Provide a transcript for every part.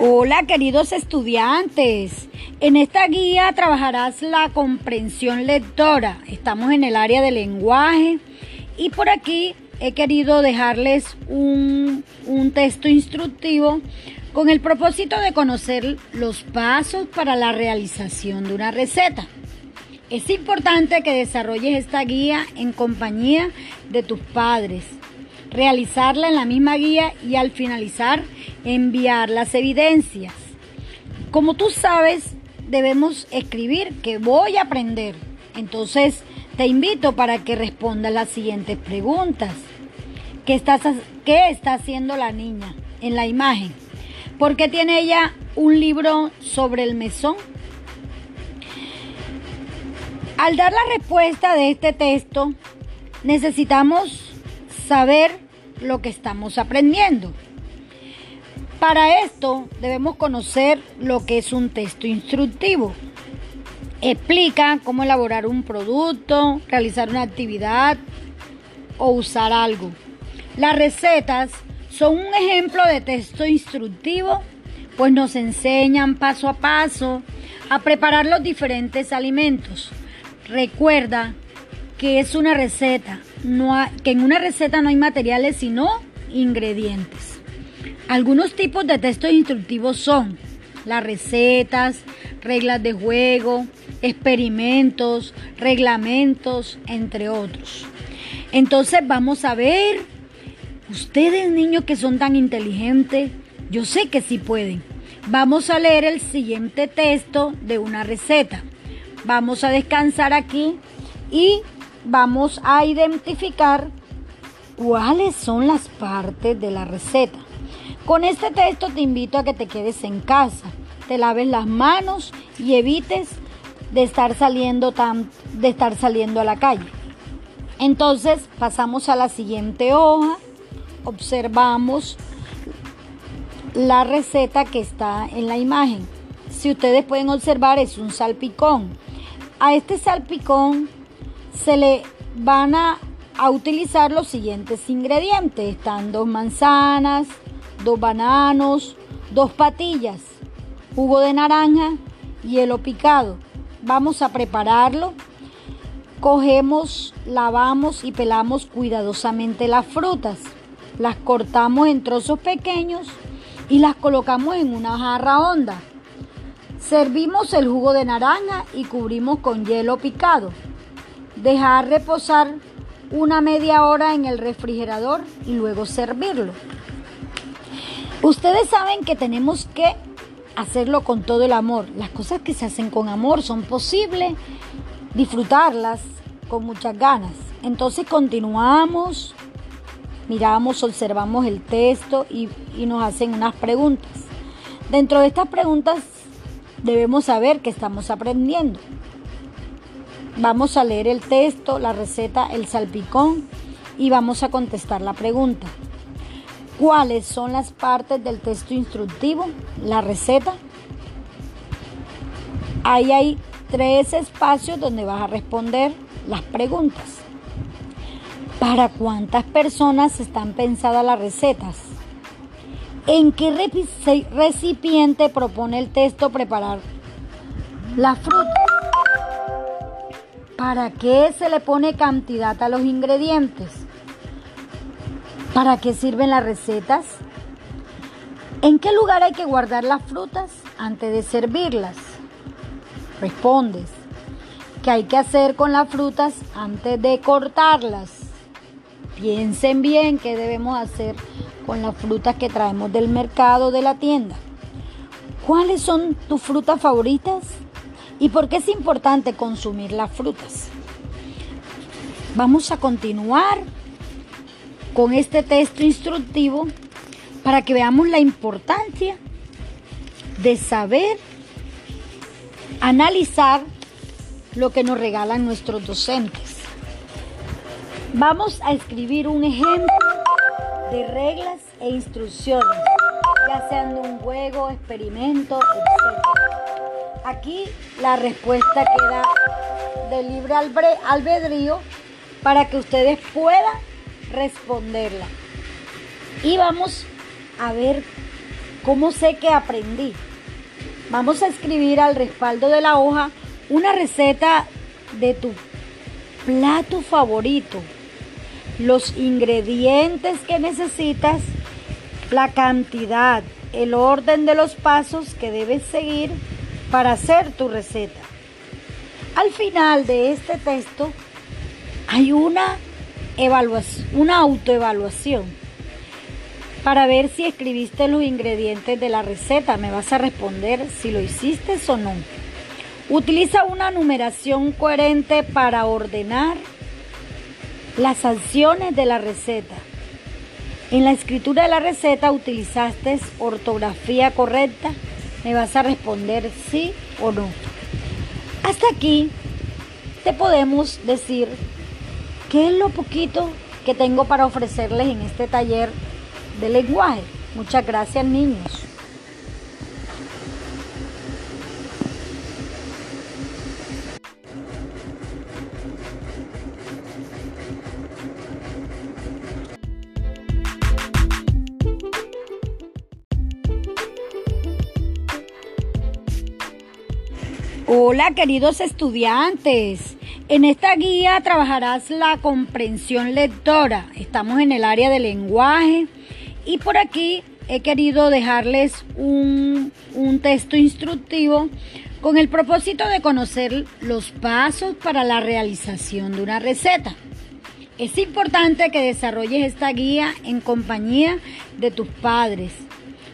Hola queridos estudiantes, en esta guía trabajarás la comprensión lectora. Estamos en el área de lenguaje y por aquí he querido dejarles un, un, texto instructivo con el propósito de conocer los pasos para la realización de una receta. Es importante que desarrolles esta guía en compañía de tus padres realizarla en la misma guía y al finalizar enviar las evidencias. Como tú sabes, debemos escribir que voy a aprender. Entonces, te invito para que respondas las siguientes preguntas. ¿Qué, ¿Qué está haciendo la niña en la imagen? ¿Por qué tiene ella un libro sobre el mesón? Al dar la respuesta de este texto, necesitamos saber lo que estamos aprendiendo. Para esto debemos conocer lo que es un texto instructivo. Explica cómo elaborar un producto, realizar una actividad o usar algo. Las recetas son un ejemplo de texto instructivo, pues nos enseñan paso a paso a preparar los diferentes alimentos. Recuerda que es una receta, no que en una receta no hay materiales sino ingredientes. Algunos tipos de textos instructivos son las recetas, reglas de juego, experimentos, reglamentos, entre otros. Entonces vamos a ver, ustedes niños que son tan inteligentes, yo sé que sí pueden. Vamos a leer el siguiente texto de una receta. Vamos a descansar aquí y vamos a identificar cuáles son las partes de la receta. Con este texto te invito a que te quedes en casa, te laves las manos y evites de estar saliendo tan, de estar saliendo a la calle. Entonces pasamos a la siguiente hoja, observamos la receta que está en la imagen. Si ustedes pueden observar es un salpicón. A este salpicón se le van a, utilizar los siguientes ingredientes. Están dos manzanas, dos bananos, dos patillas, jugo de naranja, hielo picado. Vamos a prepararlo. Cogemos, lavamos y pelamos cuidadosamente las frutas. Las cortamos en trozos pequeños y las colocamos en una jarra honda. Servimos el jugo de naranja y cubrimos con hielo picado. Dejar reposar una media hora en el refrigerador y luego servirlo. Ustedes saben que tenemos que hacerlo con todo el amor. Las cosas que se hacen con amor son posibles disfrutarlas con muchas ganas. Entonces continuamos, miramos, observamos el texto y, nos hacen unas preguntas. Dentro de estas preguntas debemos saber que estamos aprendiendo. Vamos a leer el texto, la receta, el salpicón y vamos a contestar la pregunta. ¿Cuáles son las partes del texto instructivo? La receta. Ahí hay tres espacios donde vas a responder las preguntas. ¿Para cuántas personas están pensadas las recetas? ¿En qué recipiente propone el texto preparar la fruta? ¿Para qué se le pone cantidad a los ingredientes? ¿Para qué sirven las recetas? ¿En qué lugar hay que guardar las frutas antes de servirlas? Respondes. ¿Qué hay que hacer con las frutas antes de cortarlas? Piensen bien qué debemos hacer con las frutas que traemos del mercado de la tienda. ¿Cuáles son tus frutas favoritas? ¿Y por qué es importante consumir las frutas? Vamos a continuar con este texto instructivo para que veamos la importancia de saber analizar lo que nos regalan nuestros docentes. Vamos a escribir un ejemplo de reglas e instrucciones, ya sean de un juego, experimento, etc. Aquí la respuesta queda de libre albedrío para que ustedes puedan responderla. Y vamos a ver ¿Cómo sé que aprendí? Vamos a escribir al respaldo de la hoja una receta de tu plato favorito, los ingredientes que necesitas, la cantidad, el orden de los pasos que debes seguir para hacer tu receta. Al final de este texto hay una evaluación, una autoevaluación para ver si escribiste los ingredientes de la receta. Me vas a responder si lo hiciste o no. Utiliza una numeración coherente para ordenar las acciones de la receta. En la escritura de la receta utilizaste ortografía correcta. Me vas a responder sí o no. Hasta aquí te podemos decir qué es lo poquito que tengo para ofrecerles en este taller de lenguaje. Muchas gracias niños. Hola queridos estudiantes, en esta guía trabajarás la comprensión lectora. Estamos en el área de lenguaje y por aquí he querido dejarles un, un texto instructivo con el propósito de conocer los pasos para la realización de una receta. Es importante que desarrolles esta guía en compañía de tus padres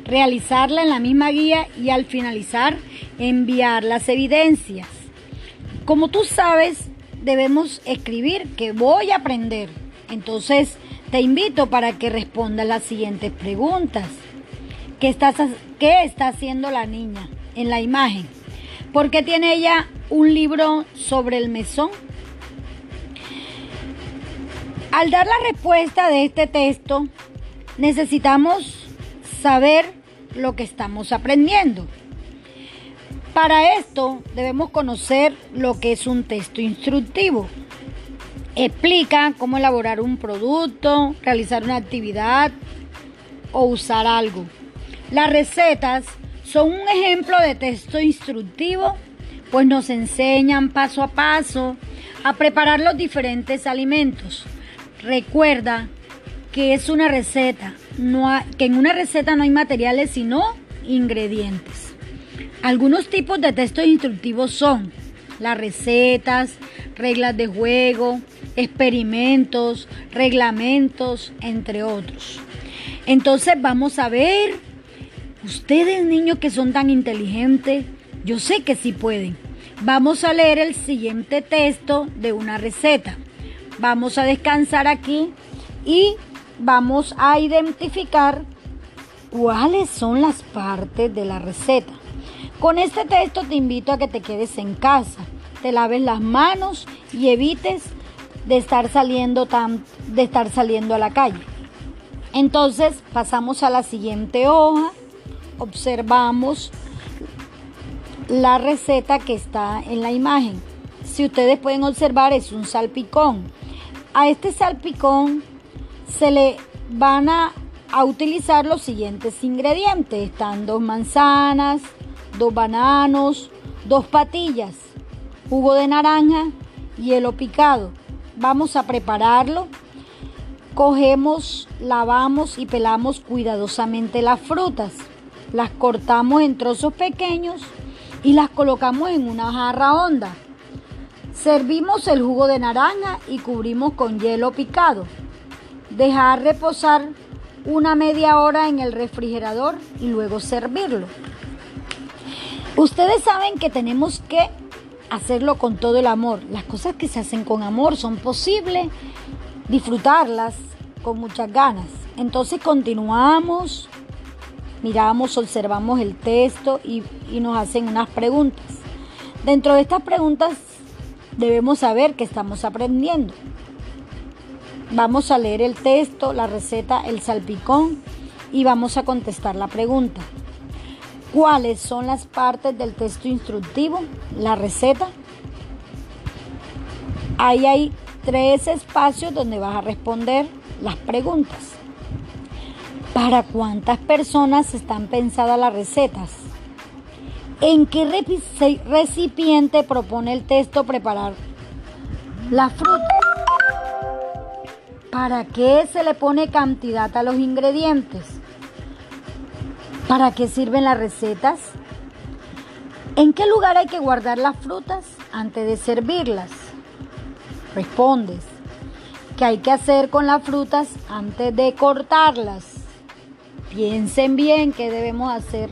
realizarla en la misma guía y al finalizar enviar las evidencias. Como tú sabes, debemos escribir que voy a aprender. Entonces, te invito para que respondas las siguientes preguntas. ¿Qué, ¿Qué está haciendo la niña en la imagen? ¿Por qué tiene ella un libro sobre el mesón? Al dar la respuesta de este texto, necesitamos saber lo que estamos aprendiendo. Para esto debemos conocer lo que es un texto instructivo. Explica cómo elaborar un producto, realizar una actividad o usar algo. Las recetas son un ejemplo de texto instructivo, pues nos enseñan paso a paso a preparar los diferentes alimentos. Recuerda que es una receta, no que en una receta no hay materiales sino ingredientes. Algunos tipos de textos instructivos son las recetas, reglas de juego, experimentos, reglamentos, entre otros. Entonces vamos a ver, ustedes niños que son tan inteligentes, yo sé que sí pueden. Vamos a leer el siguiente texto de una receta. Vamos a descansar aquí y vamos a identificar cuáles son las partes de la receta. Con este texto te invito a que te quedes en casa, te laves las manos y evites de estar saliendo tan, de estar saliendo a la calle. Entonces pasamos a la siguiente hoja, observamos la receta que está en la imagen. Si ustedes pueden observar es un salpicón. A este salpicón se le van a, utilizar los siguientes ingredientes. Están dos manzanas, dos bananos, dos patillas, jugo de naranja, hielo picado. Vamos a prepararlo. Cogemos, lavamos y pelamos cuidadosamente las frutas. Las cortamos en trozos pequeños y las colocamos en una jarra honda. Servimos el jugo de naranja y cubrimos con hielo picado. Dejar reposar una media hora en el refrigerador y luego servirlo. Ustedes saben que tenemos que hacerlo con todo el amor. Las cosas que se hacen con amor son posibles disfrutarlas con muchas ganas. Entonces continuamos, miramos, observamos el texto y, nos hacen unas preguntas. Dentro de estas preguntas debemos saber que estamos aprendiendo. Vamos a leer el texto, la receta, el salpicón y vamos a contestar la pregunta. ¿Cuáles son las partes del texto instructivo? La receta. Ahí hay tres espacios donde vas a responder las preguntas. ¿Para cuántas personas están pensadas las recetas? ¿En qué recipiente propone el texto preparar la fruta? ¿Para qué se le pone cantidad a los ingredientes? ¿Para qué sirven las recetas? ¿En qué lugar hay que guardar las frutas antes de servirlas? Respondes. ¿Qué hay que hacer con las frutas antes de cortarlas? Piensen bien qué debemos hacer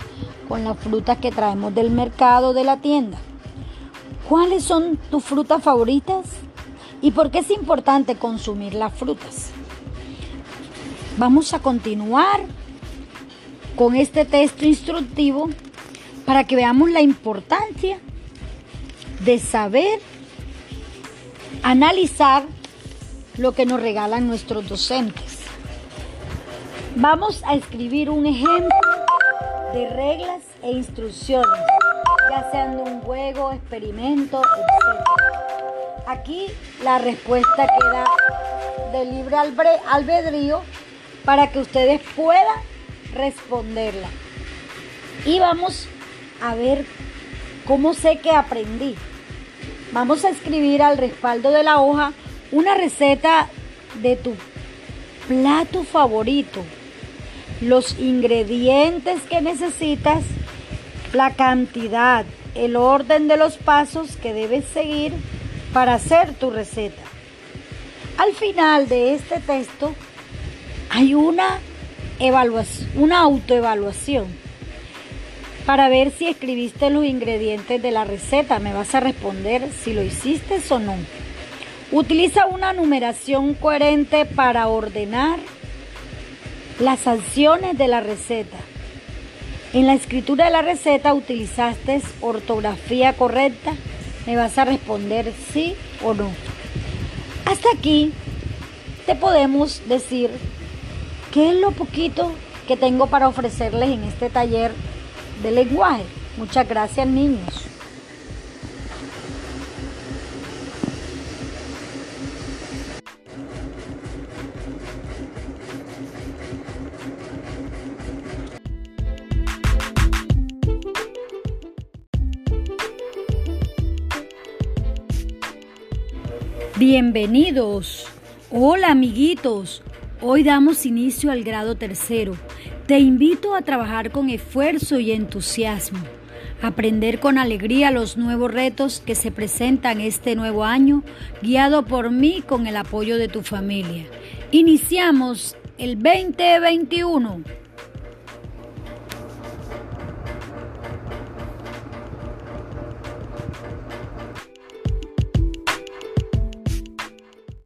con las frutas que traemos del mercado de la tienda. ¿Cuáles son tus frutas favoritas? ¿Y por qué es importante consumir las frutas? Vamos a continuar con este texto instructivo para que veamos la importancia de saber analizar lo que nos regalan nuestros docentes. Vamos a escribir un ejemplo de reglas e instrucciones, ya sean de un juego, experimento, etc. Aquí la respuesta queda de libre albedrío para que ustedes puedan responderla. Y vamos a ver cómo sé que aprendí. Vamos a escribir al respaldo de la hoja una receta de tu plato favorito, los ingredientes que necesitas, la cantidad, el orden de los pasos que debes seguir para hacer tu receta. Al final de este texto hay una evaluación, una autoevaluación para ver si escribiste los ingredientes de la receta. Me vas a responder si lo hiciste o no. Utiliza una numeración coherente para ordenar las acciones de la receta. En la escritura de la receta utilizaste ortografía correcta. Me vas a responder sí o no. Hasta aquí te podemos decir qué es lo poquito que tengo para ofrecerles en este taller de lenguaje. Muchas gracias niños. Bienvenidos. Hola amiguitos. Hoy damos inicio al grado tercero. Te invito a trabajar con esfuerzo y entusiasmo, aprender con alegría los nuevos retos que se presentan este nuevo año, guiado por mí con el apoyo de tu familia. Iniciamos el 2021.